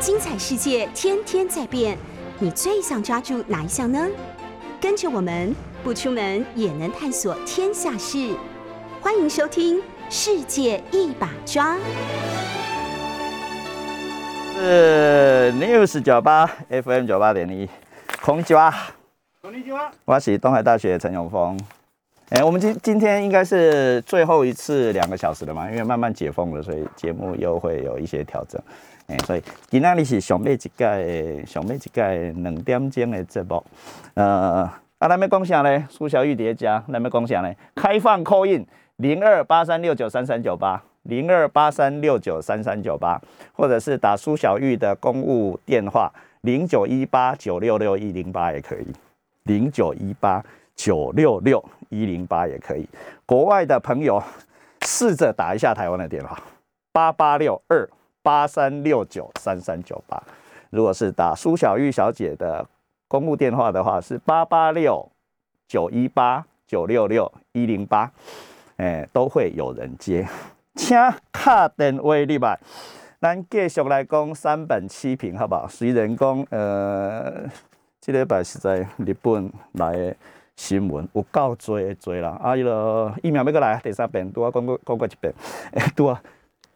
精彩世界天天在变，你最想抓住哪一项呢？跟着我们不出门也能探索天下事，欢迎收听《世界一把抓》。是 News 九八 FM 九八点一，空气哇，こんにちは。我是东海大学陈永峰。哎、我们今今天应该是最后一次两个小时了嘛，因为慢慢解封了，所以节目又会有一些调整。 所以今天你是上尾一届上尾一届两点钟的节目。呃，啊，咱要讲啥呢？苏小玉叠加，咱要讲啥呢？开放扣印零二八三六九三三九八。零二八三六九三三九八，或者是打苏小玉的公务电话零九一八九六六一零八也可以，零九一八九六六一零八也可以。国外的朋友试着打一下台湾的电话八八六二八三六九三三九八。如果是打苏小玉小姐的公务电话的话，是八八六九一八九六六一零八，哎，都会有人接。请打电话入吧，咱继续来讲三本七评，好不好？虽然讲，呃，这礼拜是在日本来的新闻有够多的多啦，啊，伊个疫苗要过来第三遍，拄啊讲过讲过一遍，诶、拄啊，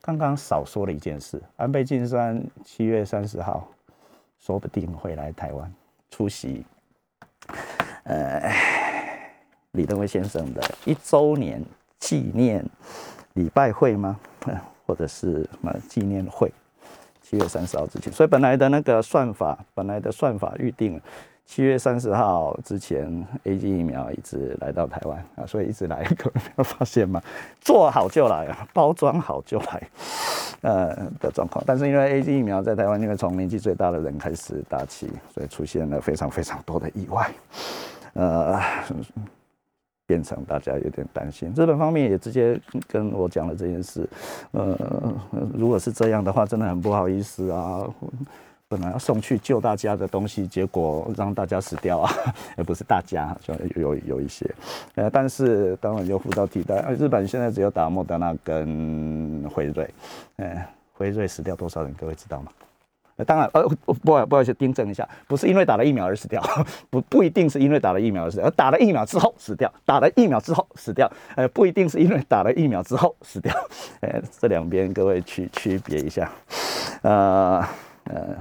刚刚少说了一件事，安倍晋三七月三十号说不定会来台湾出席，呃，李登辉先生的一周年纪念礼拜会吗？或者是什么纪念会？七月三十号之前，所以本来的那个算法，本来的算法预定了七月三十号之前，A G 疫苗一直来到台湾啊，所以一直来，各位没有发现吗？做好就来啊，包装好就来，呃的状况。但是因为 A G 疫苗在台湾，因为从年纪最大的人开始打起，所以出现了非常非常多的意外，呃。变成大家有点担心。日本方面也直接跟我讲了这件事，呃，如果是这样的话，真的很不好意思啊。本来要送去救大家的东西，结果让大家死掉啊，也 不是大家，就有有一些，呃，但是当然有辅导替代。日本现在只有打莫德纳跟辉瑞，呃，辉瑞死掉多少人，各位知道吗？呃当然，呃，不不好不好意思，订正一下，不是因为打了疫苗而死掉，不不一定是因为打了疫苗而死掉，而打了疫苗之后死掉，打了疫苗之后死掉，呃，不一定是因为打了疫苗之后死掉，呃，这两边各位区区别一下，呃呃，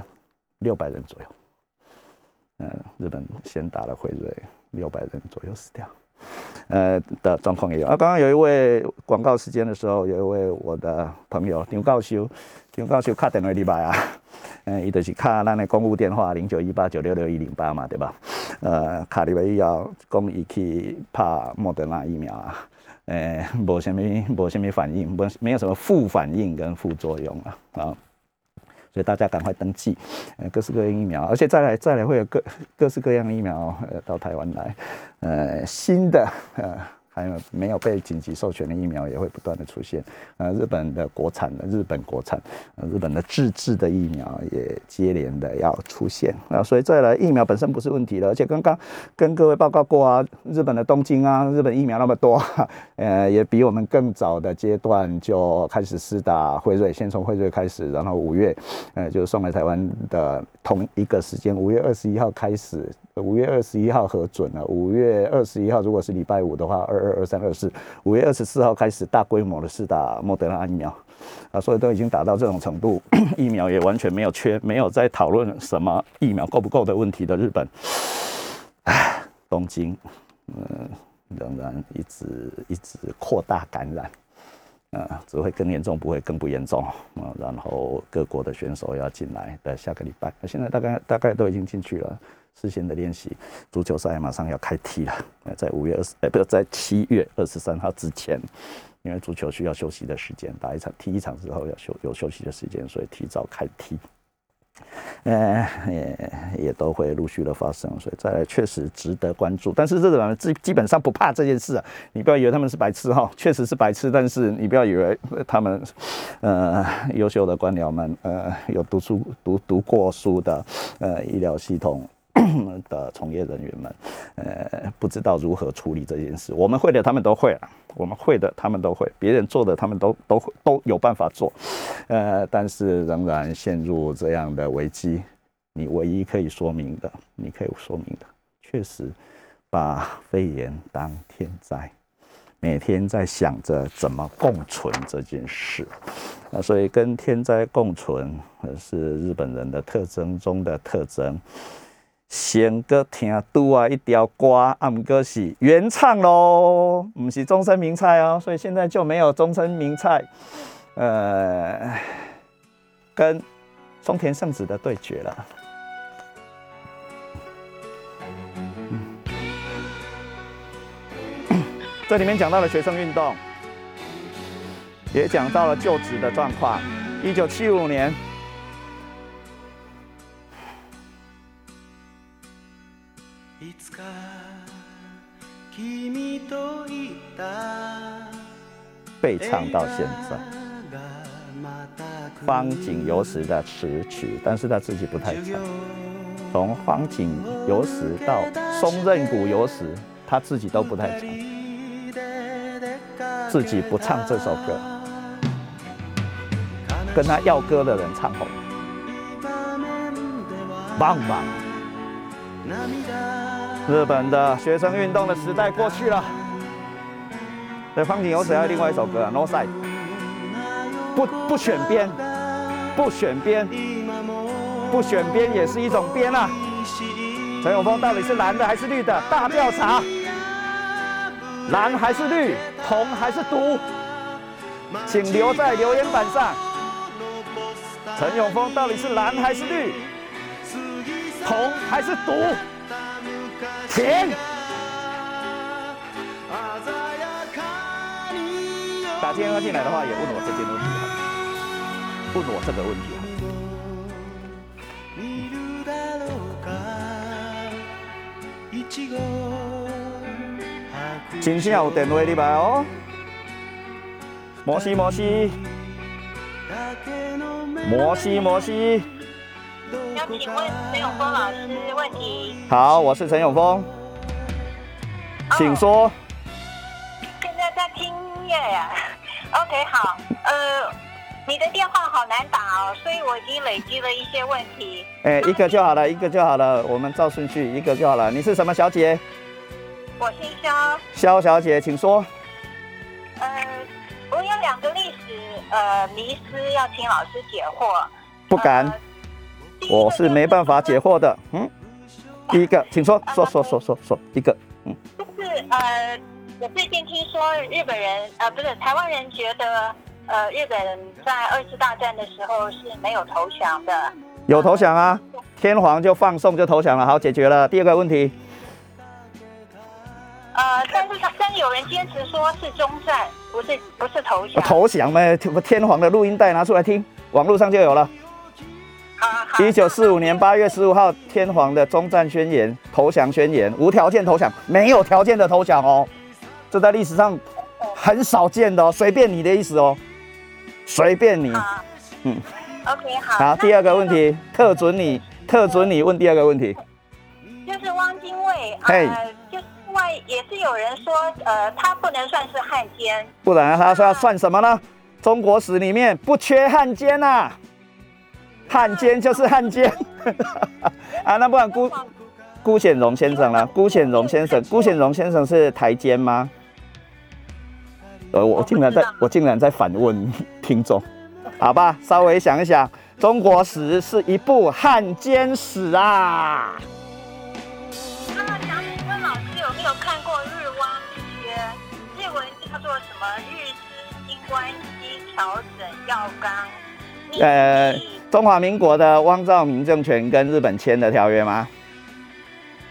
六百人左右，嗯，日本先打了辉瑞，六百人左右死掉。呃的状况也有啊。刚刚有一位广告时间的时候，有一位我的朋友张教授，张教授打电话入来啊，嗯，伊就是卡咱的公务电话零九一八九六六一零八嘛，对吧？呃，卡入来以后，讲伊去拍莫德纳疫苗啊，诶、无什么无什么反应，没没有什么副反应跟副作用啊啊。所以大家赶快登记，呃，各式各样疫苗，而且再来再来会有各各式各样的疫苗呃到台湾来，呃，新的呃还有没有被紧急授权的疫苗也会不断的出现，呃，日本的国产的日本国产，呃，日本的自制的疫苗也接连的要出现。啊，所以再来疫苗本身不是问题了，而且刚刚跟各位报告过啊，日本的东京啊，日本疫苗那么多，呃，也比我们更早的阶段就开始施打辉瑞，先从辉瑞开始，然后五月，呃，就送来台湾的同一个时间，五月二十一号开始，五月二十一号核准了，五月二十一号如果是礼拜五的话，二二二三二四，五月二十四号开始大规模的试打莫德纳疫苗。啊，所以都已经达到这种程度，疫苗也完全没有缺，没有在讨论什么疫苗够不够的问题的日本，唉，东京，嗯，仍然一直一直扩大感染，啊，只会更严重，不会更不严重啊。然后各国的选手要进来的下个礼拜，现在大概大概都已经进去了。事先的练习，足球赛马上要开踢了，呃，在五月二十，哎，不是在七月二十三号之前，因为足球需要休息的时间，打一场踢一场之后要休有休息的时间，所以提早开踢。呃，也也都会陆续的发生，所以再来确实值得关注。但是日本基基本上不怕这件事啊，你不要以为他们是白痴哈，确实是白痴，但是你不要以为他们呃优秀的官僚们，呃有读书读读过书的呃医疗系统 的从业人员们，呃，不知道如何处理这件事。我们会的，他们都会啊；我们会的，他们都会；别人做的，他们都都都有办法做。呃，但是仍然陷入这样的危机。你唯一可以说明的，你可以说明的，确实把肺炎当天灾。每天在想着怎么共存这件事，那所以跟天灾共存是日本人的特征中的特征。先个听拄啊一条歌，啊毋过是原唱喽，不是终身名菜哦，所以现在就没有终身名菜。呃，跟松田圣子的对决了。这里面讲到了学生运动，也讲到了就职的状况。一九七五年，被唱到现在。方景有时的词曲，但是他自己不太唱。从方景有时到松任谷有时，他自己都不太唱。自己不唱这首歌，跟他要歌的人唱红，棒棒！日本的学生运动的时代过去了。对，方景有时还有另外一首歌《No Side》，不不选边，不选边，不选边也是一种边啊！陈永峰到底是蓝的还是绿的？大调查。蓝还是绿，红还是毒，请留在留言板上。陈永峰到底是蓝还是绿，红还是毒？甜。打电话进来的话，也问我这件问题哈，问我这个问题哈。真正有电话入来哦，摩西摩西，摩西摩西。要请问陈永峰老师问题。好，我是陈永峰，请说。现在在听音乐呀。OK，好。呃，你的电话好难打哦，所以我已经累积了一些问题。哎，一个就好了，一个就好了，我们照顺序，一个就好了。你是什么小姐？我姓肖，肖小姐，请说。呃，我有两个历史呃迷思要请老师解惑。不敢，我是没办法解惑的。嗯，第一个，请说，说说说说说一个。嗯，就是呃，我最近听说日本人呃不是台湾人觉得呃日本在二次大战的时候是没有投降的。有投降啊，天皇就放送就投降了，好解决了。第二个问题。呃，但是但是有人坚持说是中战，不是不是投降。投降呗，天皇的录音带拿出来听，网络上就有了。好，一九四五年八月十五号，天皇的终战宣言、投降宣言，无条件投降，没有条件的投降哦，这在历史上很少见的哦，随便你的意思哦，随便你。嗯，OK，好。好，第二个问题，特准你，特准你问第二个问题。就是汪精卫，嘿。外也是有人说，呃，他不能算是汉奸，不然他说要算什么呢？中国史里面不缺汉奸呐，汉奸就是汉奸。啊，那不然辜辜显荣先生呢？辜显荣先生，辜显荣先生是台奸吗？呃，我竟然在我竟然在反问听众，好吧，稍微想一想，中国史是一部汉奸史啊。那想问老师有没有看过日汪宣，日文叫做什么？日之新关西调整要纲。呃，中华民国的汪兆铭政权跟日本签的条约吗？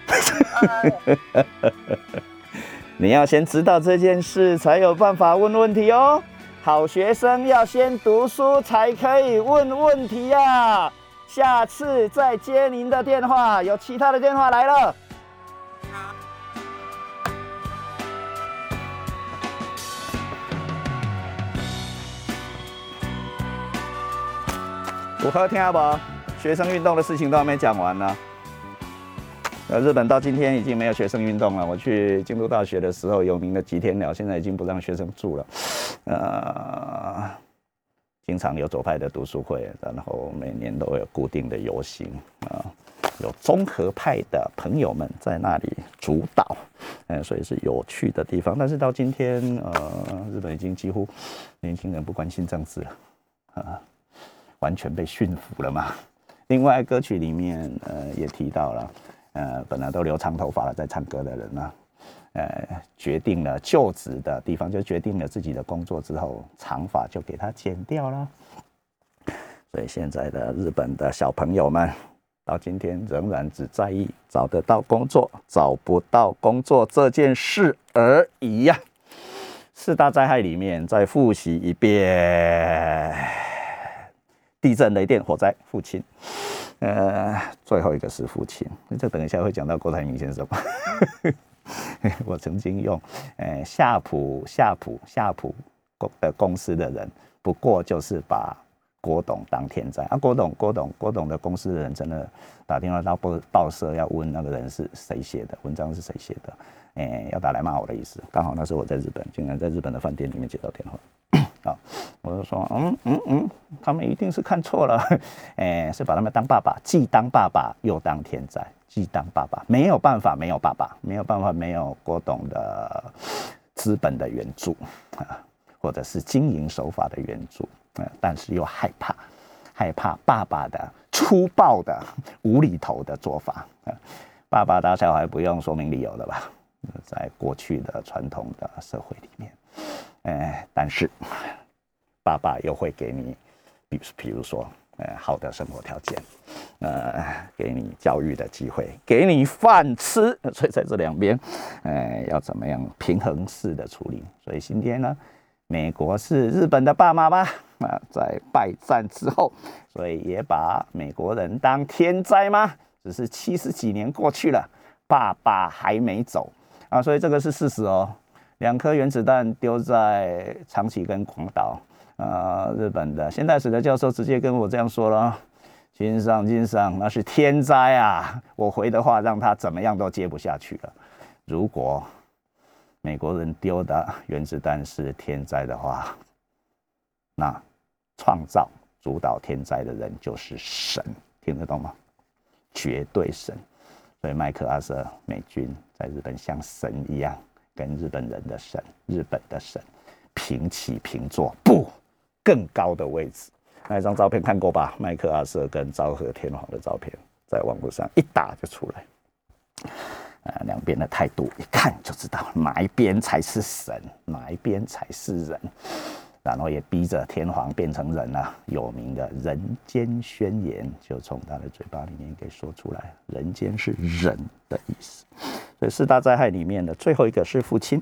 你要先知道这件事，才有办法问问题哦。好学生要先读书，才可以问问题呀。下次再接您的电话，有其他的电话来了。符合听不？学生运动的事情都还没讲完呢。呃，日本到今天已经没有学生运动了。我去京都大学的时候，有名的吉田鸟现在已经不让学生住了。呃，经常有左派的读书会，然后每年都有固定的游行啊，有综合派的朋友们在那里主导，嗯，所以是有趣的地方。但是到今天，呃，日本已经几乎年轻人不关心政治了，啊，完全被驯服了嘛。另外，歌曲里面呃也提到了。呃，本来都留长头发了，在唱歌的人呢，呃，决定了就职的地方，就决定了自己的工作之后，长发就给他剪掉了。所以现在的日本的小朋友们，到今天仍然只在意找得到工作，找不到工作这件事而已呀。四大灾害里面再复习一遍：地震、雷电、火灾、父亲。呃，最后一个是父亲，这等一下会讲到郭台铭先生吧。我曾经用，呃，夏普夏普夏普公的公司的人，不过就是把郭董当天灾啊。郭董郭董郭董的公司的人真的打电话到报报社要问那个人是谁写的，文章是谁写的，哎，要打来骂我的意思。刚好那时候我在日本，竟然在日本的饭店里面接到电话。啊，我就说，嗯嗯嗯，他们一定是看错了，哎，是把他们当爸爸，既当爸爸又当天灾，既当爸爸没有办法，没有爸爸，没有办法，没有郭董的资本的援助啊，或者是经营手法的援助，嗯，但是又害怕，害怕爸爸的粗暴的无厘头的做法，爸爸打小孩不用说明理由的吧，在过去的传统的社会里面。哎，但是爸爸又会给你，比比如说，呃，好的生活条件，呃，给你教育的机会，给你饭吃，所以在这两边，呃，要怎么样平衡式的处理？所以今天呢，美国是日本的爸妈吧？在败战之后，所以也把美国人当天灾吗？只是七十几年过去了，爸爸还没走啊，所以这个是事实哦。两颗原子弹丢在长崎跟广岛，呃，日本的现代史的教授直接跟我这样说了：“金上金上，那是天灾啊！”我回的话让他怎么样都接不下去了。如果美国人丢的原子弹是天灾的话，那创造主导天灾的人就是神，听得懂吗？绝对神。所以麦克阿瑟美军在日本像神一样。跟日本人的神，日本的神平起平坐，不更高的位置。那一张照片看过吧？麦克阿瑟跟昭和天皇的照片，在网络上一打就出来。啊，两边的态度一看就知道哪一边才是神，哪一边才是人。然后也逼着天皇变成人了。有名的人间宣言就从他的嘴巴里面给说出来：人间是人的意思。所以四大灾害里面的最后一个是父亲，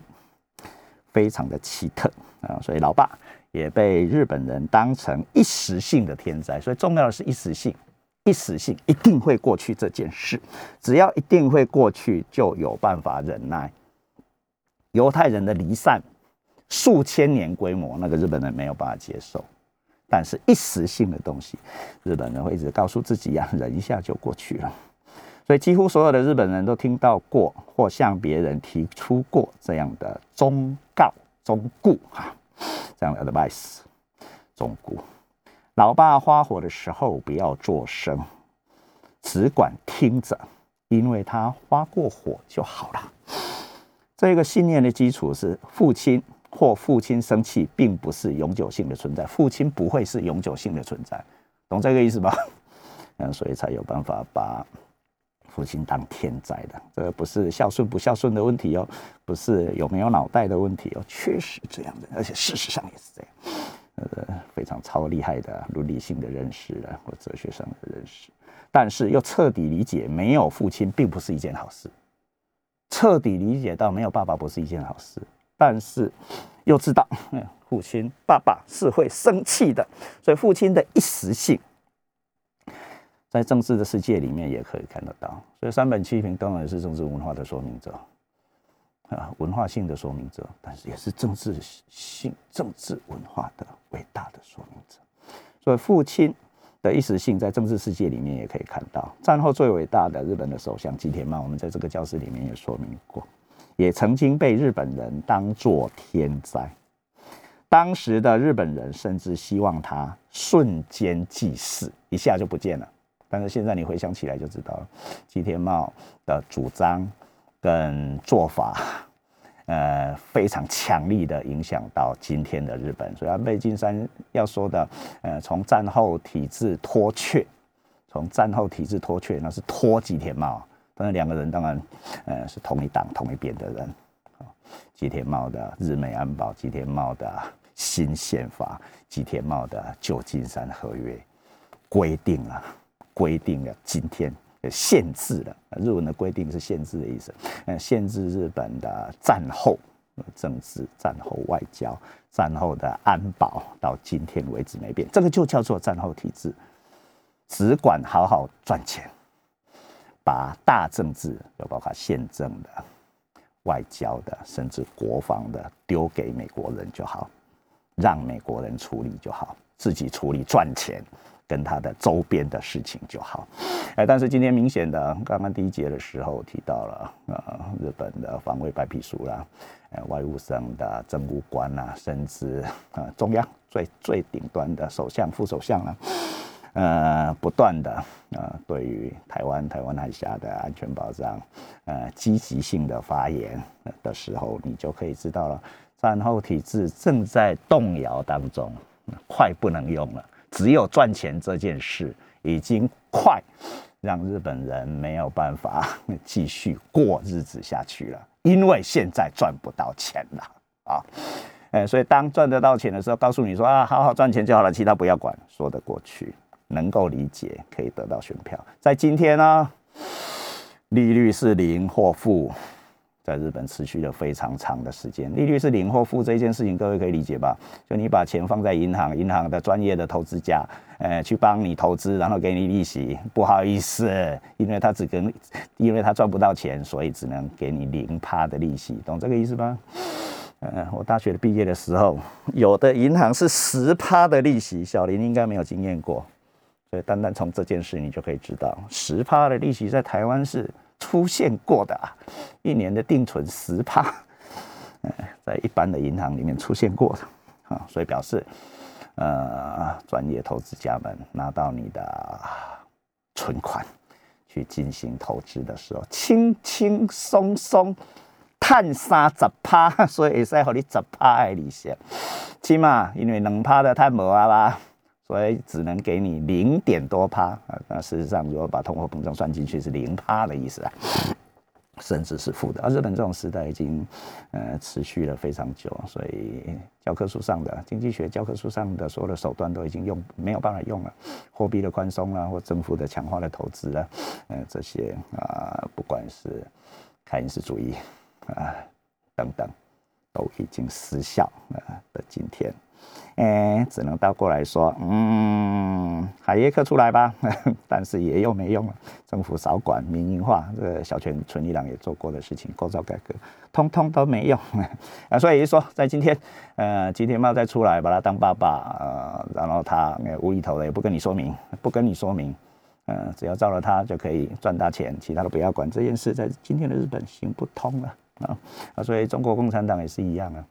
非常的奇特啊。所以老爸也被日本人当成一时性的天灾。所以重要的是一时性，一时性一定会过去这件事。只要一定会过去，就有办法忍耐。犹太人的离散。数千年规模，那个日本人没有办法接受，但是一时性的东西，日本人会一直告诉自己呀，忍一下就过去了。所以几乎所有的日本人都听到过或向别人提出过这样的忠告、忠固哈，这样的 advice，忠固。老爸发火的时候不要作声，只管听着，因为他发过火就好了。这个信念的基础是父亲。或父亲生气，并不是永久性的存在。父亲不会是永久性的存在，懂这个意思吧？嗯，所以才有办法把父亲当天灾的。这不是孝顺不孝顺的问题哦，不是有没有脑袋的问题哦，确实这样的，而且事实上也是这样。呃，非常超厉害的伦理性的认识啊，或哲学上的认识，但是又彻底理解没有父亲并不是一件好事。彻底理解到没有爸爸不是一件好事。但是又知道，父亲爸爸是会生气的，所以父亲的一时性，在政治的世界里面也可以看得到。所以三本七平当然是政治文化的说明者，啊，文化性的说明者，但是也是政治性、政治文化的伟大的说明者。所以父亲的一时性，在政治世界里面也可以看到。战后最伟大的日本的首相吉田茂，我们在这个教室里面也说明过，也曾经被日本人当作天灾。当时的日本人甚至希望他瞬间即逝，一下就不见了。但是现在你回想起来就知道了，吉田茂的主张跟做法，呃，非常强力的影响到今天的日本。所以安倍晋三要说的，呃，从战后体制脱却，从战后体制脱却，那是脱吉田茂。但是两个人当然，呃，是同一党同一边的人。啊吉田茂的日美安保，吉田茂的。新宪法，吉田茂的旧金山合约规定了，规定了今天限制了日文的规定是限制的意思，呃，限制日本的战后政治、战后外交、战后的安保，到今天为止没变，这个就叫做战后体制，只管好好赚钱，把大政治，就包括宪政的、外交的，甚至国防的，丢给美国人就好。让美国人处理就好，自己处理赚钱跟他的周边的事情就好。哎，但是今天明显的，刚刚第一节的时候提到了，呃，日本的防卫白皮书啦，外务省的政务官啦，甚至啊，中央最最顶端的首相、副首相啦，呃，不断的呃，对于台湾、台湾海峡的安全保障，呃，积极性的发言的时候，你就可以知道了。战后体制正在动摇当中，快不能用了。只有赚钱这件事，已经快让日本人没有办法继续过日子下去了，因为现在赚不到钱了啊！哎，所以当赚得到钱的时候，告诉你说啊，好好赚钱就好了，其他不要管，说得过去，能够理解，可以得到选票。在今天呢，利率是零或负。在日本持续了非常长的时间，利率是零或负这一件事情，各位可以理解吧？就你把钱放在银行，银行的专业的投资家，呃，去帮你投资，然后给你利息，不好意思，因为他只跟，因为他赚不到钱，所以只能给你零趴的利息，懂这个意思吧？嗯，我大学毕业的时候，有的银行是十趴的利息，小林应该没有经验过，所以单单从这件事，你就可以知道，十趴的利息在台湾是。出现过的啊，一年的定存十趴，在一般的银行里面出现过的啊，所以表示，呃，专业投资家们拿到你的存款去进行投资的时候，轻轻松松探三十趴，所以会使和你十趴的利息，起码因为两趴的太无啊吧。所以只能给你零点多趴啊，那事实上如果把通货膨胀算进去是零趴的意思啊，甚至是负的。而日本这种时代已经呃持续了非常久，所以教科书上的经济学教科书上的所有的手段都已经用没有办法用了，货币的宽松啊，或政府的强化的投资啊，呃这些啊不管是凯恩斯主义啊等等，都已经失效啊的今天。哎，只能倒过来说，嗯，海耶克出来吧，但是也又没用了。政府少管民营化，这个小泉纯一郎也做过的事情，构造改革，通通都没用 啊。所以说，在今天，呃，吉田茂再出来把他当爸爸，呃，然后他无厘头的也不跟你说明，不跟你说明，呃，只要照了他就可以赚大钱，其他的不要管。这件事在今天的日本行不通了啊！所以中国共产党也是一样啊。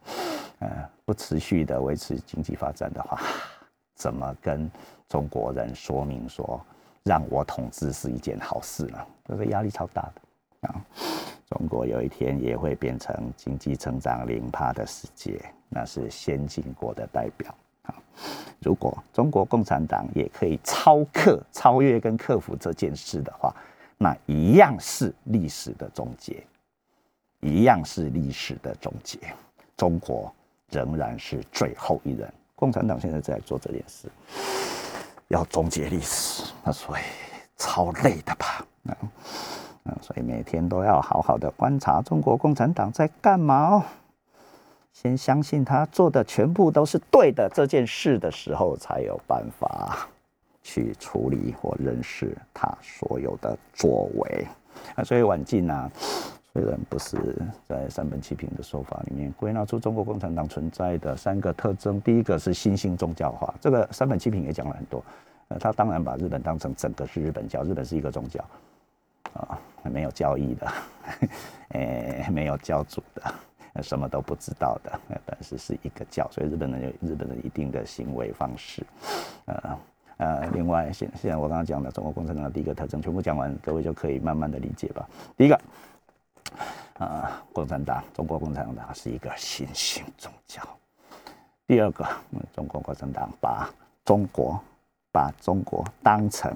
呃，不持续的维持经济发展的话，怎么跟中国人说明说让我统治是一件好事呢？这个压力超大的啊！中国有一天也会变成经济成长零趴的世界，那是先进国的代表啊！如果中国共产党也可以超克、超越跟克服这件事的话，那一样是历史的终结，一样是历史的终结，中国。仍然是最后一人。共产党现在在做这件事，要终结历史，那所以超累的吧？嗯嗯，所以每天都要好好的观察中国共产党在干嘛哦。先相信他做的全部都是对的这件事的时候，才有办法去处理或认识他所有的作为。啊，所以晚近啊。虽然不是在三本七品的说法里面归纳出中国共产党存在的三个特征，第一个是新兴宗教化，这个三本七品也讲了很多。呃，他当然把日本当成整个是日本教，日本是一个宗教，啊，没有教义的，诶，没有教主的，什么都不知道的，但是是一个教，所以日本人有日本人一定的行为方式，呃呃，另外现现在我刚刚讲的中国共产党的第一个特征全部讲完，各位就可以慢慢的理解吧。第一个，啊，共产党，中国共产党是一个新兴宗教。第二个，中国共产党把中国把中国当成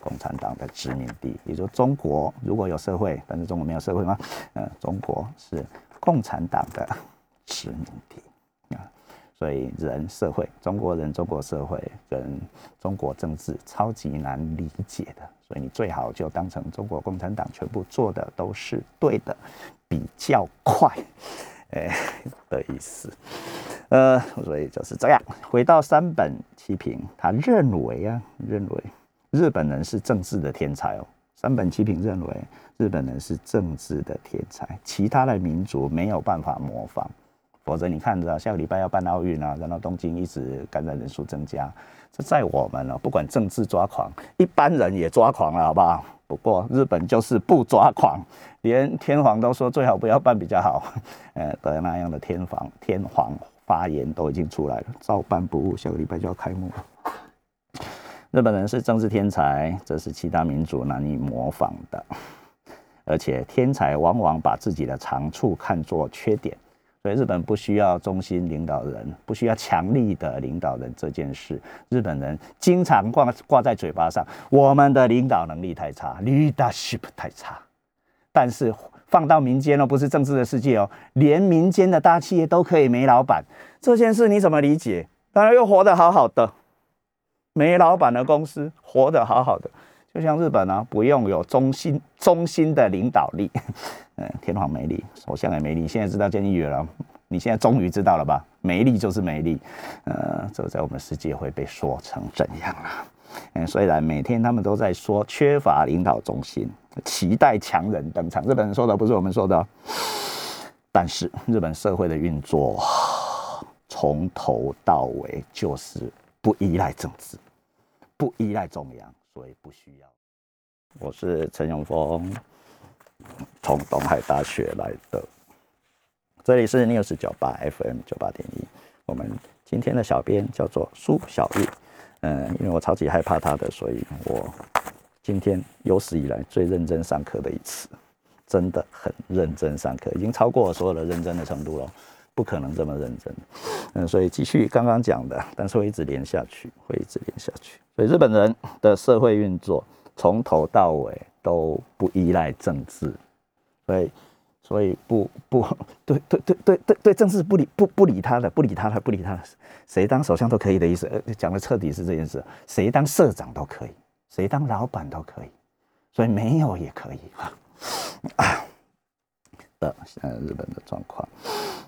共产党的殖民地，也就中国如果有社会，但是中国没有社会吗？呃，中国是共产党的殖民地啊，所以人社会，中国人中国社会跟中国政治超级难理解的，所以你最好就当成中国共产党全部做的都是对的，比较快。哎，的意思，呃，所以就是这样。回到三本齐平，他认为啊，认为日本人是政治的天才哦。三本齐平认为日本人是政治的天才，其他的民族没有办法模仿。否则你看着下个礼拜要办奥运啊，然后东京一直感染人数增加，这在我们呢，不管政治抓狂，一般人也抓狂了，好不好？不过日本就是不抓狂，连天皇都说最好不要办比较好，呃，的那样的天皇天皇发言都已经出来了，照办不误，下个礼拜就要开幕了。日本人是政治天才，这是其他民族难以模仿的，而且天才往往把自己的长处看作缺点。所以日本不需要中心领导人，不需要强力的领导人这件事，日本人经常挂挂在嘴巴上。我们的领导能力太差，leadership 太差。但是放到民间哦，不是政治的世界哦，连民间的大企业都可以没老板，这件事你怎么理解？当然又活得好好的，没老板的公司活得好好的。就像日本啊，不用有中心中心的领导力，天皇没力，首相也没力，现在知道建议员了，你现在终于知道了吧？没力就是没力，呃，这在我们世界会被说成怎样啊？嗯，虽然每天他们都在说缺乏领导中心，期待强人登场，日本人说的不是我们说的，但是日本社会的运作从头到尾就是不依赖政治，不依赖中央。所以不需要。我是陈永峰，从东海大学来的。这里是 News 九八 FM 九八点一。我们今天的小编叫做苏小玉。嗯，因为我超级害怕他的，所以我今天有史以来最认真上课的一次，真的很认真上课，已经超过我所有的认真的程度了。不可能这么认真，嗯，所以继续刚刚讲的，但是会一直连下去，会一直连下去。所以日本人的社会运作从头到尾都不依赖政治，所以所以不不 对对对对对对政治不理不不理他的，不理他的不理他的，谁当首相都可以的意思。讲的彻底是这件事，谁当社长都可以，谁当老板都可以，所以没有也可以啊。的呃日本的状况。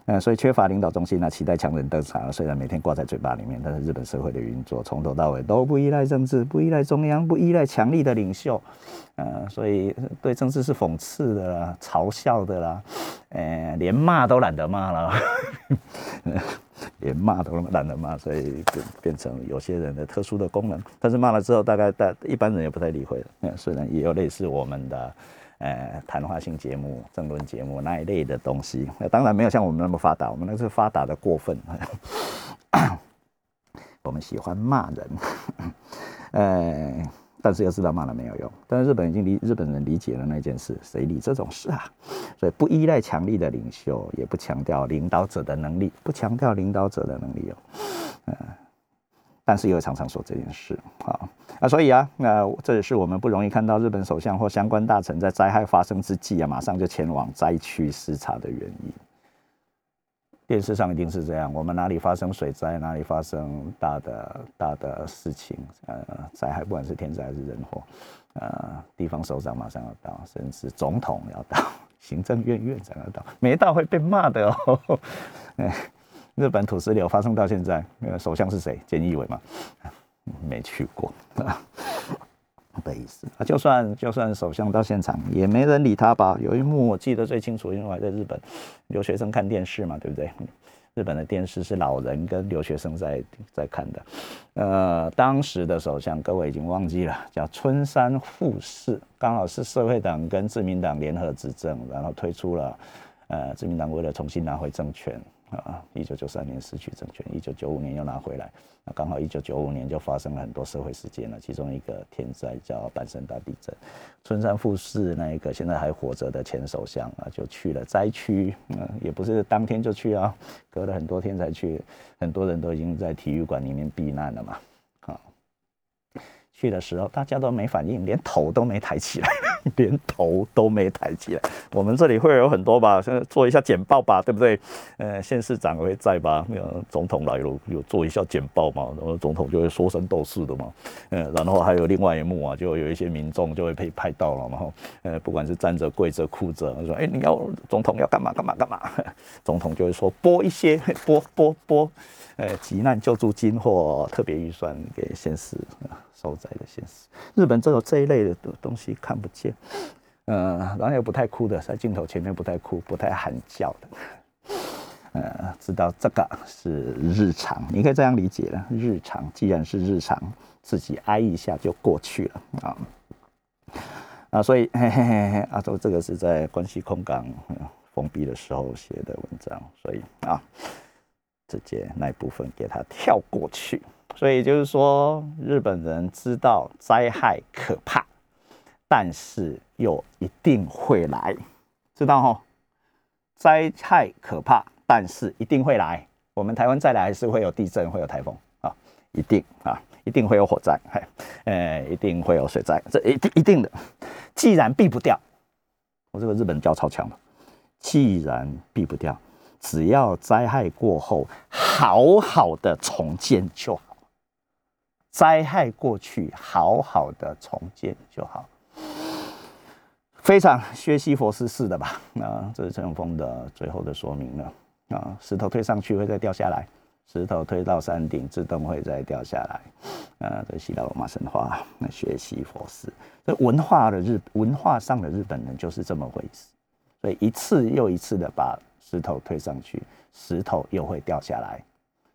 嗯，所以缺乏领导中心呢，期待强人登场。虽然每天挂在嘴巴里面，但是日本社会的运作从头到尾都不依赖政治，不依赖中央，不依赖强力的领袖。呃，所以对政治是讽刺的啦，嘲笑的啦，呃，连骂都懒得骂了，连骂都懒得骂，所以变变成有些人的特殊的功能。但是骂了之后，大概大一般人也不太理会了。虽然也有类似我们的。呃，谈话性节目、政论节目那一类的东西，那当然没有像我们那么发达，我们那是发达的过分。我们喜欢骂人，呃，但是要知道骂了没有用。但是日本已经理日本人理解了那件事，谁理这种事啊？所以不依赖强力的领袖，也不强调领导者的能力，不强调领导者的能力哦，嗯。但是又常常说这件事啊啊，所以啊，那这也是我们不容易看到日本首相或相关大臣在灾害发生之际啊，马上就前往灾区视察的原因。电视上一定是这样，我们哪里发生水灾，哪里发生大的大的事情，呃，灾害不管是天灾还是人祸，呃，地方首长马上要到，甚至总统要到，行政院院长要到，没到会被骂的哦。日本土石流发生到现在，呃，首相是谁？菅义伟嘛，没去过的意思。啊，就算就算首相到现场，也没人理他吧？有一幕我记得最清楚，因为我还在日本留学生看电视嘛，对不对？日本的电视是老人跟留学生在在看的。呃，当时的首相各位已经忘记了，叫春山富士，刚好是社会党跟自民党联合执政，然后推出了，呃，自民党为了重新拿回政权。啊，一九九三年失去政权，一九九五年又拿回来，那刚好一九九五年就发生了很多社会事件了，其中一个天灾叫阪神大地震，春山富士那一个现在还活着的前首相啊，就去了灾区，嗯，也不是当天就去啊，隔了很多天才去，很多人都已经在体育馆里面避难了嘛，啊，去的时候大家都没反应，连头都没抬起来。连头都没抬起来，我们这里会有很多吧，现在做一下简报吧，对不对？呃，县市长会在吧？没有总统来了，有做一下简报嘛？然后总统就会说三道四的嘛。呃，然后还有另外一幕啊，就有一些民众就会被拍到了嘛。呃，不管是站着、跪着、哭着，说：“哎，你要总统要干嘛？干嘛？干嘛？”总统就会说：“拨一些，拨拨拨，呃，急难救助金或特别预算给县市。”受灾的现实，日本这种这一类的东西看不见，嗯，然后又不太哭的，在镜头前面不太哭、不太喊叫的，呃，知道这个是日常，你可以这样理解了。日常既然是日常，自己挨一下就过去了啊啊，所以嘿嘿嘿嘿，阿周这个是在关西空港封闭的时候写的文章，所以啊，直接那一部分给他跳过去。所以就是说，日本人知道灾害可怕，但是又一定会来，知道哈？灾害可怕，但是一定会来。我们台湾再来还是会有地震，会有台风啊，一定啊，一定会有火灾，嘿，呃，一定会有水灾，这一定一定的。既然避不掉，我这个日本教超强的。既然避不掉，只要灾害过后，好好的重建就好。灾害过去，好好的重建就好。非常薛西佛斯式的吧？那这是陈永峰的最后的说明了。啊，石头推上去会再掉下来，石头推到山顶自动会再掉下来。啊，这希腊罗马神话，那学习佛斯，这文化的日文化上的日本人就是这么回事。所以一次又一次的把石头推上去，石头又会掉下来。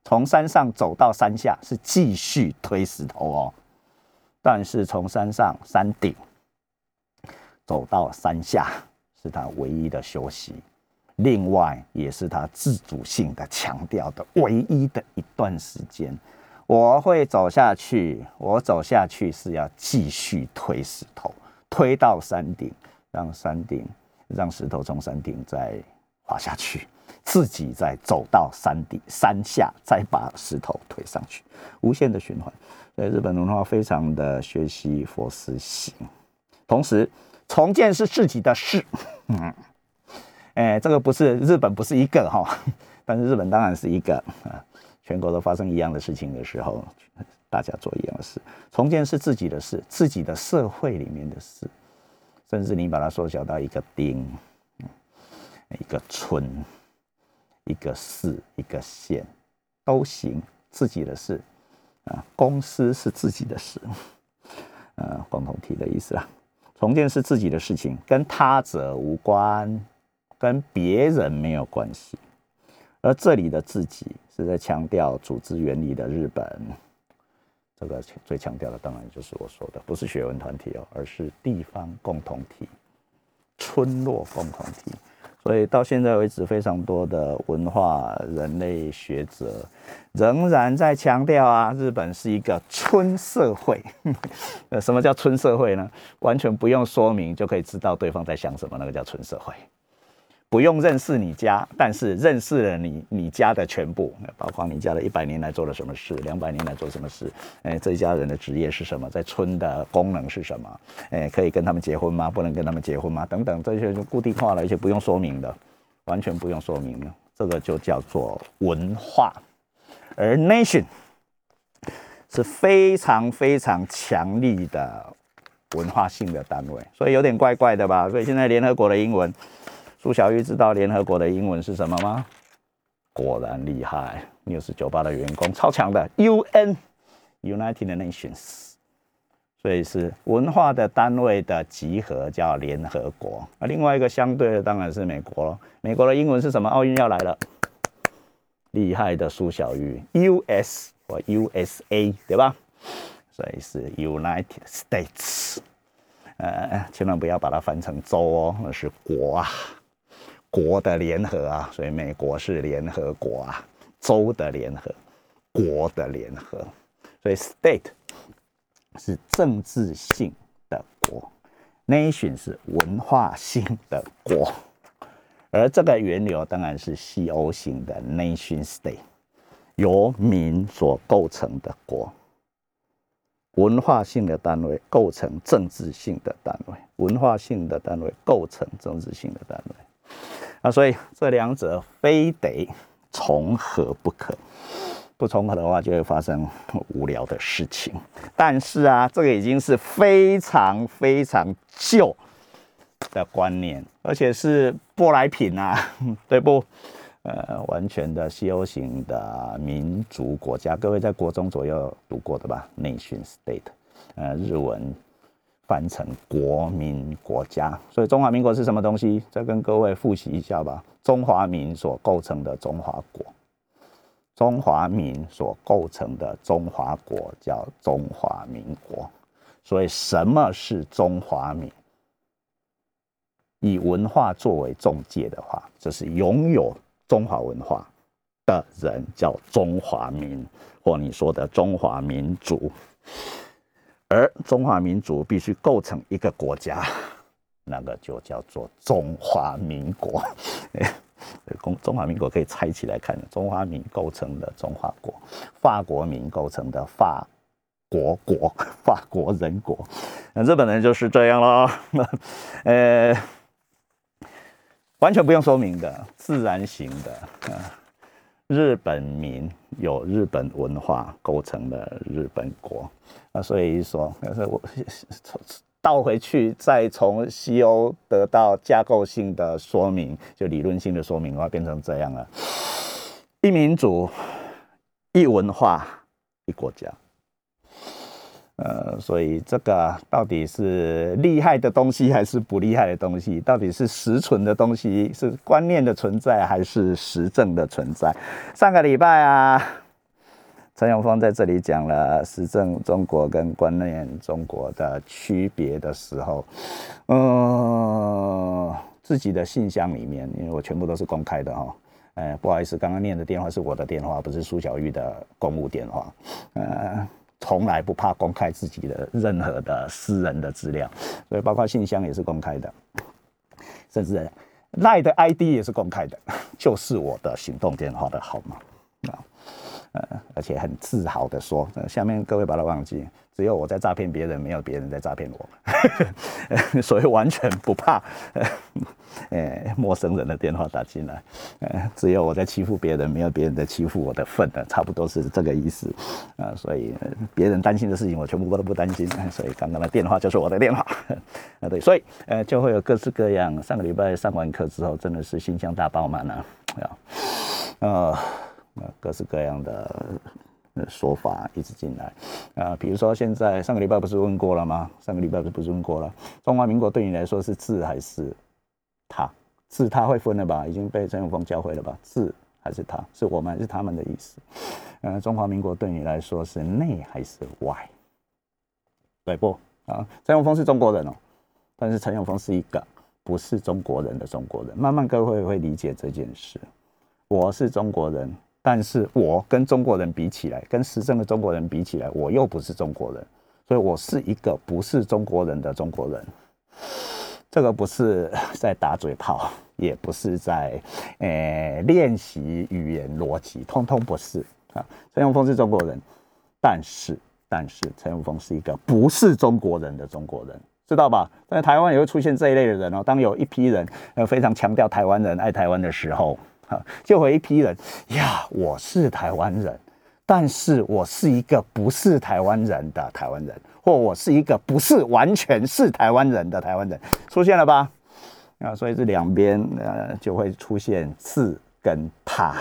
从山上走到山下是继续推石头哦，但是从山上山顶走到山下是他唯一的休息，另外也是他自主性的强调的唯一的一段时间。我会走下去，我走下去是要继续推石头，推到山顶，让山顶让石头从山顶再滑下去。自己再走到山底山下，再把石头推上去，无限的循环。所以日本文化非常的学习佛思行，同时重建是自己的事。嗯，哎，这个不是日本不是一个哈，但是日本当然是一个啊。全国都发生一样的事情的时候，大家做一样的事。重建是自己的事，自己的社会里面的事，甚至你把它缩小到一个町，一个村。一个市一个县都行，自己的事啊，公司是自己的事，呃，共同体的意思啊。重建是自己的事情，跟他者无关，跟别人没有关系。而这里的自己是在强调组织原理的日本，这个最强调的当然就是我说的，不是学文团体哦，而是地方共同体、村落共同体。所以到现在为止，非常多的文化人类学者仍然在强调啊，日本是一个村社会。呃，什么叫村社会呢？完全不用说明就可以知道对方在想什么，那个叫村社会。不用认识你家，但是认识了你你家的全部，包括你家的一百年来做了什么事，两百年来做什么事，哎，这一家人的职业是什么，在村的功能是什么，哎，可以跟他们结婚吗？不能跟他们结婚吗？等等，这些就固定化了，而且不用说明的，完全不用说明的，这个就叫做文化。而 nation 是非常非常强力的文化性的单位，所以有点怪怪的吧？所以现在联合国的英文。苏小玉知道联合国的英文是什么吗？果然厉害，news 酒吧的员工超强的，UN，United Nations，所以是文化的单位的集合叫联合国。啊，另外一个相对的当然是美国了。美国的英文是什么？奥运要来了，厉害的苏小玉，U.S. 或 U.S.A. 对吧？所以是 United States。呃，千万不要把它翻成州哦，那是国啊，国的联合啊。所以美国是联合国啊，州的联合，国的联合。所以 State 是政治性的国，Nation 是文化性的国。而这个源流当然是西欧型的 nation state，由民所构成的国，文化性的单位构成政治性的单位，文化性的单位构成政治性的单位。啊，所以这两者非得重合不可，不重合的话就会发生无聊的事情。但是啊，这个已经是非常非常旧。的观念，而且是舶来品啊，对不？呃，完全的西欧型的民族国家，各位在国中左右读过的吧？Nation State，呃，日文翻成国民国家。所以中华民国是什么东西？再跟各位复习一下吧。中华民所构成的中华国，中华民所构成的中华国叫中华民国。所以什么是中华民？以文化作为中介的话，就是拥有中华文化的人叫中华民，或你说的中华民族。而中华民族必须构成一个国家，那个就叫做中华民国。中中华民国可以拆起来看，中华民构成的中华国，法国民构成的法国国，法国人国。那日本人就是这样了，呃。完全不用说明的，自然型的。啊，日本民有日本文化构成的日本国啊，所以说，要是我倒回去再从西欧得到架构性的说明，就理论性的说明的话，变成这样了：一民主、一文化、一国家。呃，所以这个到底是厉害的东西还是不厉害的东西？到底是实存的东西，是观念的存在还是实证的存在？上个礼拜啊，陈永峰在这里讲了实证中国跟观念中国的区别的时候，嗯，自己的信箱里面，因为我全部都是公开的哈，呃，不好意思，刚刚念的电话是我的电话，不是苏小玉的公务电话，呃。从来不怕公开自己的任何的私人的资料，所以包括信箱也是公开的，甚至赖的 ID 也是公开的，就是我的行动电话的号码啊，呃，而且很自豪的说，下面各位把它忘记。只有我在诈骗别人，没有别人在诈骗我，所以完全不怕，呃，陌生人的电话打进来，呃，只有我在欺负别人，没有别人在欺负我的份的，差不多是这个意思，啊，所以别人担心的事情我全部都不担心，所以刚刚的电话就是我的电话，啊，对，所以呃就会有各式各样。上个礼拜上完课之后，真的是心箱大爆满啊，啊，各式各样的。说法一直进来，啊，比如说现在上个礼拜不是问过了吗？上个礼拜不是不是问过了？中华民国对你来说是字还是他？字他会分了吧？已经被陈永峰教会了吧？字还是他？是我们还是他们的意思？呃，中华民国对你来说是内还是外？对不？啊，陈永峰是中国人哦，但是陈永峰是一个不是中国人的中国人。慢慢各位会理解这件事。我是中国人。但是我跟中国人比起来，跟实政的中国人比起来，我又不是中国人，所以我是一个不是中国人的中国人。这个不是在打嘴炮，也不是在诶练习语言逻辑，通通不是啊。陈永峰是中国人，但是但是陈永峰是一个不是中国人的中国人，知道吧？在台湾也会出现这一类的人哦。当有一批人呃非常强调台湾人爱台湾的时候。就会一批人呀，我是台湾人，但是我是一个不是台湾人的台湾人，或我是一个不是完全是台湾人的台湾人，出现了吧？啊，所以这两边呃就会出现“次”跟“他”。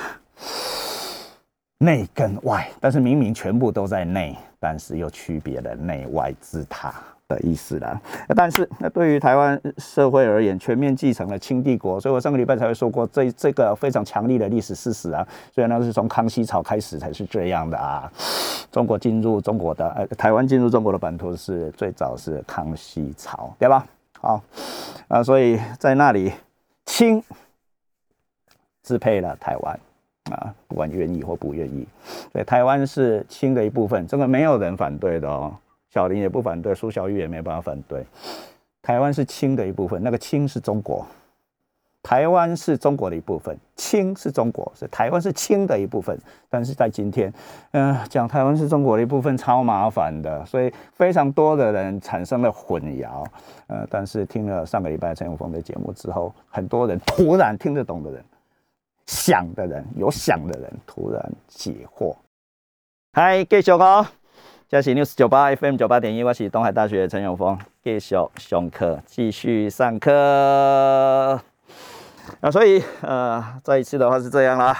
内跟外，但是明明全部都在内，但是又区别了内外之他的意思啦。但是那对于台湾社会而言，全面继承了清帝国，所以我上个礼拜才会说过，这这个非常强力的历史事实啊。虽然那是从康熙朝开始才是这样的啊，中国进入中国的，呃，台湾进入中国的版图是最早是康熙朝，对吧？好，啊，所以在那里清支配了台湾。啊，不管愿意或不愿意，所以台湾是清的一部分，这个没有人反对的哦。小林也不反对，苏小玉也没办法反对。台湾是清的一部分，那个清是中国，台湾是中国的一部分，清是中国，是台湾是清的一部分。但是在今天，嗯，讲台湾是中国的一部分超麻烦的，所以非常多的人产生了混淆。呃，但是听了上个礼拜陈永峰的节目之后，很多人突然听得懂的人。想的人，有想的人突然解惑。嗨，继续哦，这是 news 九八 FM 九八点一，我是东海大学陈永峰，继续上课，继续上课。啊，所以呃，再一次的话是这样啦。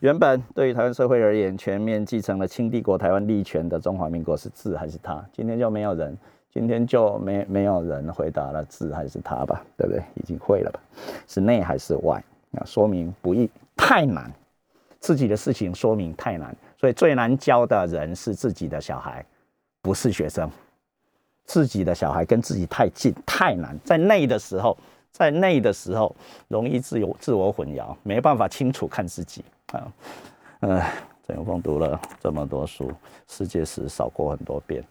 原本对于台湾社会而言，全面继承了清帝国台湾立权的中华民国是字还是他？今天就没有人，今天就没没有人回答了字还是他吧？对不对？已经会了吧？是内还是外？啊，说明不易，太难，自己的事情说明太难，所以最难教的人是自己的小孩，不是学生。自己的小孩跟自己太近，太难。在内的时候，在内的时候，容易自由自我混淆，没办法清楚看自己啊，嗯。陈永峰读了这么多书，世界史扫过很多遍。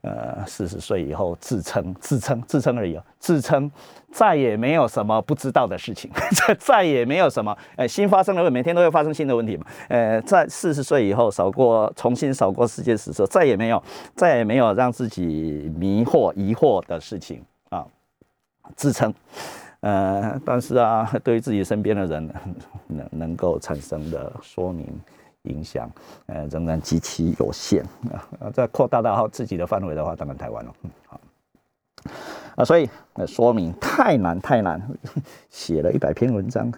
呃，四十岁以后自称自称自称而已哦，自称再也没有什么不知道的事情，再再也没有什么呃新发生的问，每天都会发生新的问题嘛。呃，在四十岁以后扫过重新扫过世界史之后，再也没有再也没有让自己迷惑疑惑的事情啊。自称呃，但是啊，对于自己身边的人 能能够产生的说明。影响，呃，仍然极其有限 啊！再扩大到自己的范围的话，当然台湾了。好，啊，所以那说明太难太难，写了一百篇文章，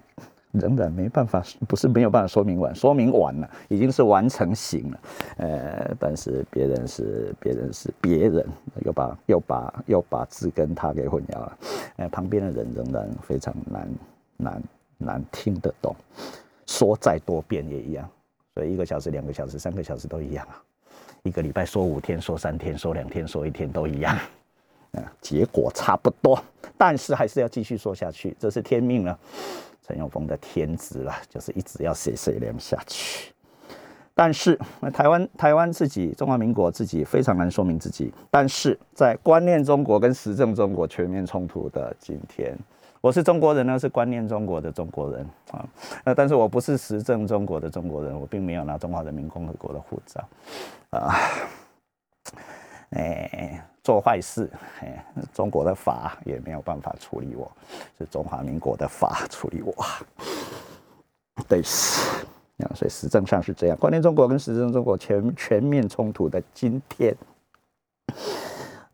仍然没办法，不是没有办法说明完，说明完了，已经是完成型了。呃，但是别人是别人是别人，又把又把又把字跟他给混淆了。呃，旁边的人仍然非常难难难听得懂，说再多遍也一样。所以一个小时、两个小时、三个小时都一样啊！一个礼拜说五天、说三天、说两天、说一天都一样，啊，结果差不多，但是还是要继续说下去，这是天命了，陈永峰的天职了，就是一直要写写连下去。但是台湾台湾自己中华民国自己非常难说明自己，但是在观念中国跟实证中国全面冲突的今天。我是中国人呢，是观念中国的中国人啊，那但是我不是实证中国的中国人，我并没有拿中华人民共和国的护照啊，哎，做坏事，哎，中国的法也没有办法处理我，是中华民国的法处理我，对是，啊，所以实证上是这样，观念中国跟实证中国全全面冲突的今天。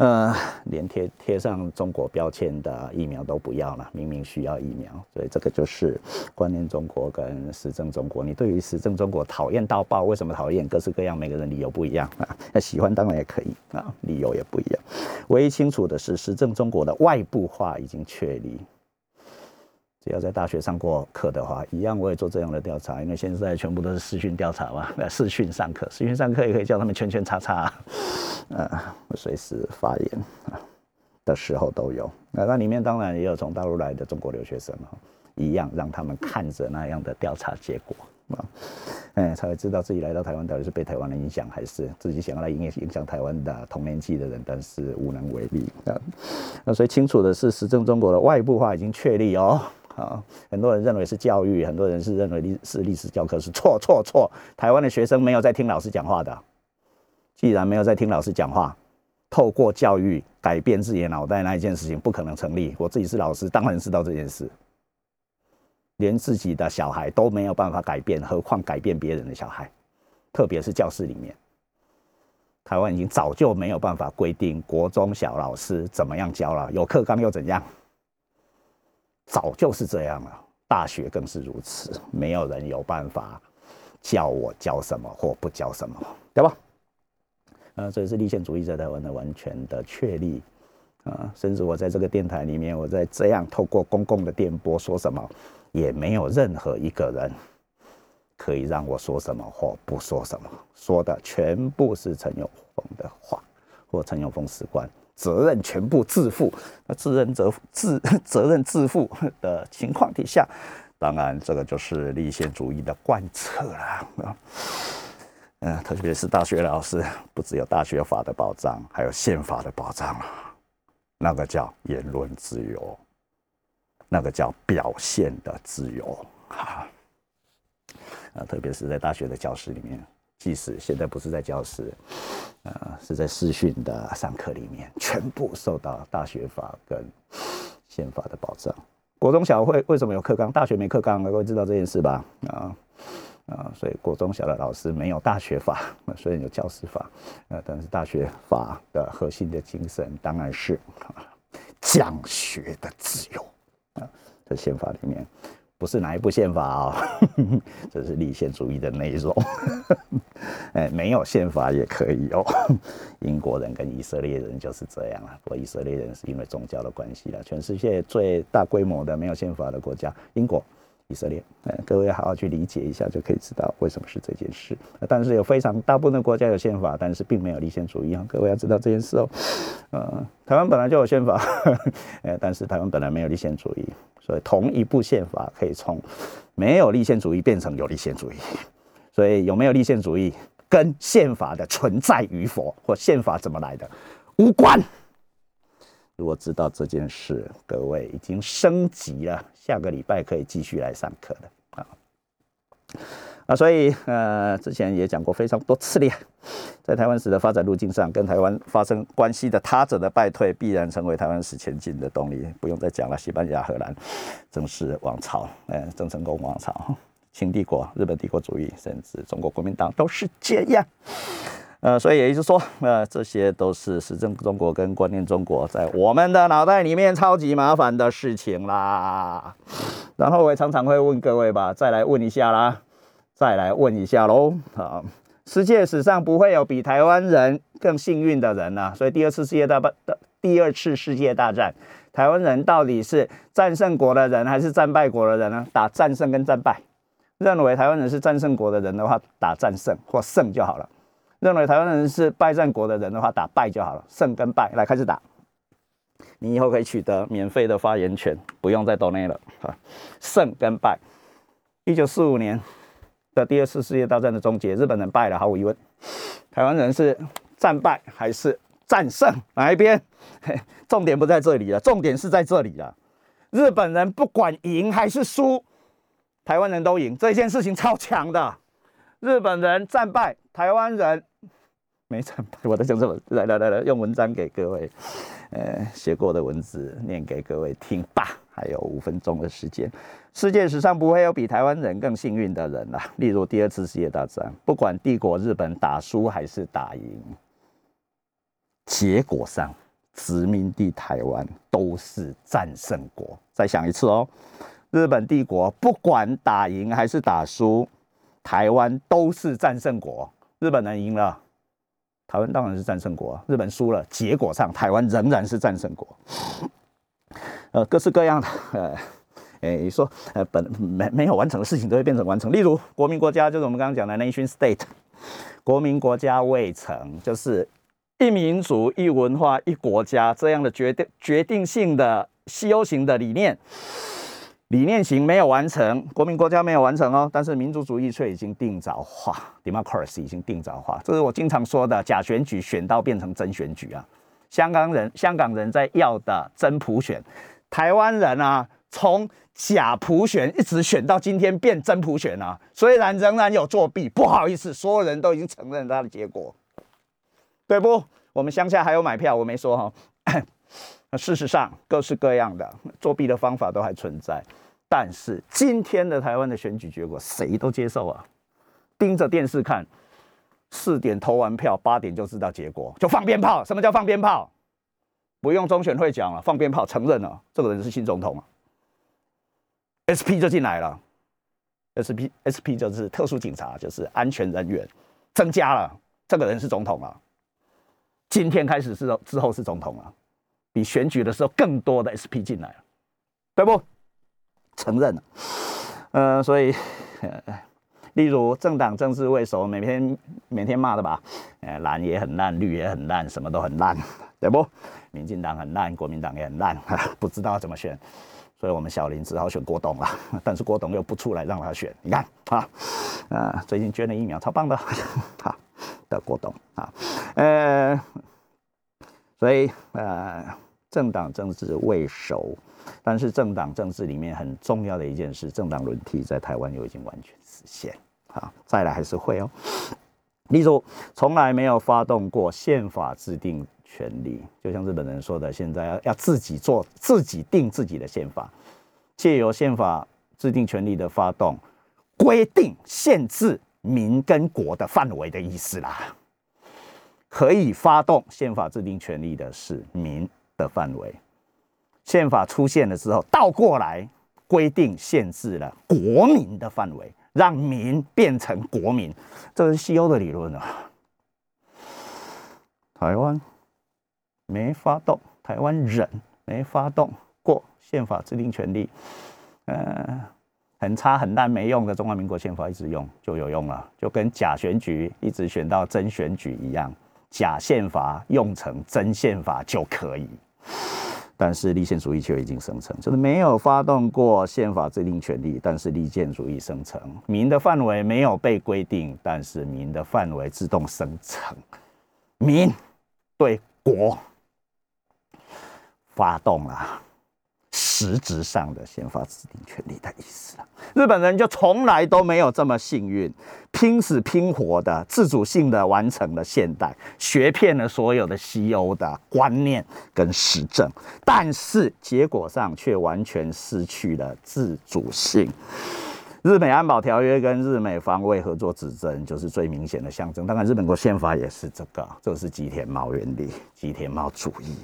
呃，连贴贴上中国标签的疫苗都不要了，明明需要疫苗，所以这个就是观念中国跟实政中国。你对于实政中国讨厌到爆，为什么讨厌？各式各样，每个人理由不一样啊。那 喜欢当然也可以啊，理由也不一样。唯一清楚的是，实政中国的外部化已经确立。只要在大学上过课的话，一样我也做这样的调查，因为现在全部都是视讯调查嘛，那 视讯上课，视讯上课也可以叫他们圈圈叉叉，呃，随时发言的时候都有。那那里面当然也有从大陆来的中国留学生，一样让他们看着那样的调查结果啊，哎，才会知道自己来到台湾到底是被台湾人影响，还是自己想要来影影响台湾的同年纪的人，但是无能为力啊。那所以清楚的是，实证中国的外部化已经确立哦。啊，很多人认为是教育，很多人是认为历是历史教科是错错错。台湾的学生没有在听老师讲话的，既然没有在听老师讲话，透过教育改变自己的脑袋那一件事情不可能成立。我自己是老师，当然知道这件事。连自己的小孩都没有办法改变，何况改变别人的小孩？特别是教室里面，台湾已经早就没有办法规定国中小老师怎么样教了，有课纲又怎样？早就是这样了，大学更是如此，没有人有办法叫我教什么或不教什么，对吧？呃，这也是立宪主义在台湾的完全的确立啊，甚至我在这个电台里面，我在这样透过公共的电波说什么，也没有任何一个人可以让我说什么或不说什么，说的全部是陈永峰的话或陈永峰史官，责任全部自负，那自任责自 责任自负的情况底下，当然这个就是立宪主义的贯彻了啊。嗯，特别是大学老师，不只有大学法的保障，还有宪法的保障啊。那个叫言论自由，那个叫表现的自由啊。啊，特别是在大学的教室里面，即使现在不是在教室，呃，是在视讯的上课里面，全部受到大学法跟宪法的保障。国中小会为什么有课纲？大学没课纲，各位知道这件事吧？啊。啊，所以国中小的老师没有大学法，虽然有教师法，呃，但是大学法的核心的精神当然是讲学的自由啊，在宪法里面不是哪一部宪法哦，这是立宪主义的内容。哎，没有宪法也可以哦。英国人跟以色列人就是这样啊，不过以色列人是因为宗教的关系了。全世界最大规模的没有宪法的国家，英国。以色列，呃，各位好好去理解一下，就可以知道为什么是这件事。但是有非常大部分的国家有宪法，但是并没有立宪主义啊。各位要知道这件事哦。呃，台湾本来就有宪法，呃，但是台湾本来没有立宪主义，所以同一部宪法可以从没有立宪主义变成有立宪主义。所以有没有立宪主义跟宪法的存在与否或宪法怎么来的无关。如果知道这件事，各位已经升级了，下个礼拜可以继续来上课了啊！啊，所以呃，之前也讲过非常多次了，在台湾史的发展路径上，跟台湾发生关系的他者的败退，必然成为台湾史前进的动力。不用再讲了，西班牙、荷兰、郑氏王朝、呃，郑成功王朝、清帝国、日本帝国主义，甚至中国国民党，都是这样。呃，所以也就是说，呃，这些都是实政中国跟观念中国在我们的脑袋里面超级麻烦的事情啦。然后我也常常会问各位吧，再来问一下啦，再来问一下喽。啊，世界史上不会有比台湾人更幸运的人了。所以第二次世界大战的第二次世界大战，台湾人到底是战胜国的人还是战败国的人呢？打战胜跟战败，认为台湾人是战胜国的人的话，打战胜或胜就好了。认为台湾人是败战国的人的话，打败就好了，胜跟败来开始打。你以后可以取得免费的发言权，不用再抖内了哈。胜跟败，一九四五年的第二次世界大战的终结，日本人败了，毫无疑问。台湾人是战败还是战胜？哪一边？重点不在这里了，重点是在这里了。日本人不管赢还是输，台湾人都赢，这件事情超强的。日本人战败，台湾人。没惨败，我在讲什么？来来来来，用文章给各位，呃，写过的文字念给各位听吧。还有五分钟的时间，世界史上不会有比台湾人更幸运的人了。例如第二次世界大战，不管帝国日本打输还是打赢，结果上殖民地台湾都是战胜国。再想一次哦，日本帝国不管打赢还是打输，台湾都是战胜国。日本人赢了。台湾当然是战胜国，日本输了，结果上台湾仍然是战胜国。呃，各式各样的，呃，诶，说，呃，本没没有完成的事情都会变成完成。例如，国民国家就是我们刚刚讲的 nation state，国民国家未成，就是一民族、一文化、一国家这样的决定决定性的西欧型的理念。理念型没有完成，国民国家没有完成哦，但是民族主义却已经定早化，democracy 已经定早化，这是我经常说的假选举选到变成真选举啊。香港人，香港人在要的真普选，台湾人啊，从假普选一直选到今天变真普选啊，虽然仍然有作弊，不好意思，所有人都已经承认他的结果，对不？我们乡下还有买票，我没说哈。事实上，各式各样的作弊的方法都还存在。但是今天的台湾的选举结果，谁都接受啊！盯着电视看，四点投完票，八点就知道结果，就放鞭炮。什么叫放鞭炮？不用中选会讲了，放鞭炮承认了，这个人是新总统啊。SP 就进来了，，SP SP 就是特殊警察，就是安全人员增加了，这个人是总统了。今天开始是之后是总统了，比选举的时候更多的 SP 进来了，对不？承认了，呃，所以，例如政党政治未熟，每天每天骂的吧，呃，蓝也很烂，绿也很烂，什么都很烂，对不？民进党很烂，国民党也很烂，不知道怎么选，所以我们小林只好选郭董了。但是郭董又不出来让他选，你看啊，啊，最近捐了疫苗，超棒的，好，的郭董啊，呃，所以呃，政党政治未熟。但是政党政治里面很重要的一件事，政党轮替在台湾又已经完全实现。好，再来还是会哦。例如，从来没有发动过宪法制定权利，就像日本人说的，现在要要自己做、自己定自己的宪法，借由宪法制定权利的发动，规定限制民跟国的范围的意思啦。可以发动宪法制定权利的是民的范围。宪法出现了之后，倒过来规定限制了国民的范围，让民变成国民，这是西欧的理论啊。台湾没发动，台湾人没发动过宪法制定权利，呃，很差很烂没用的中华民国宪法一直用就有用了，就跟假选举一直选到真选举一样，假宪法用成真宪法就可以。但是立宪主义却已经生成，就是没有发动过宪法制定权利，但是立宪主义生成，民的范围没有被规定，但是民的范围自动生成，民对国发动了。实质上的宪法制定权利的意思了。日本人就从来都没有这么幸运，拼死拼活的自主性的完成了现代，学遍了所有的西欧的观念跟实证，但是结果上却完全失去了自主性。日美安保条约跟日美防卫合作指针就是最明显的象征。当然，日本国宪法也是这个，这是吉田茂原理，吉田茂主义，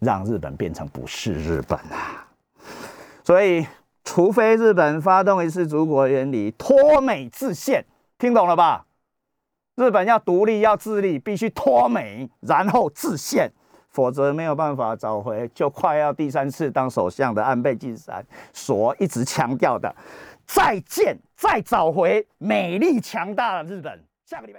让日本变成不是日本啊。所以，除非日本发动一次“祖国原理”脱美自宪，听懂了吧？日本要独立、要自立，必须脱美，然后自宪，否则没有办法找回就快要第三次当首相的安倍晋三所一直强调的“再见，再找回美丽强大的日本”。下个礼拜。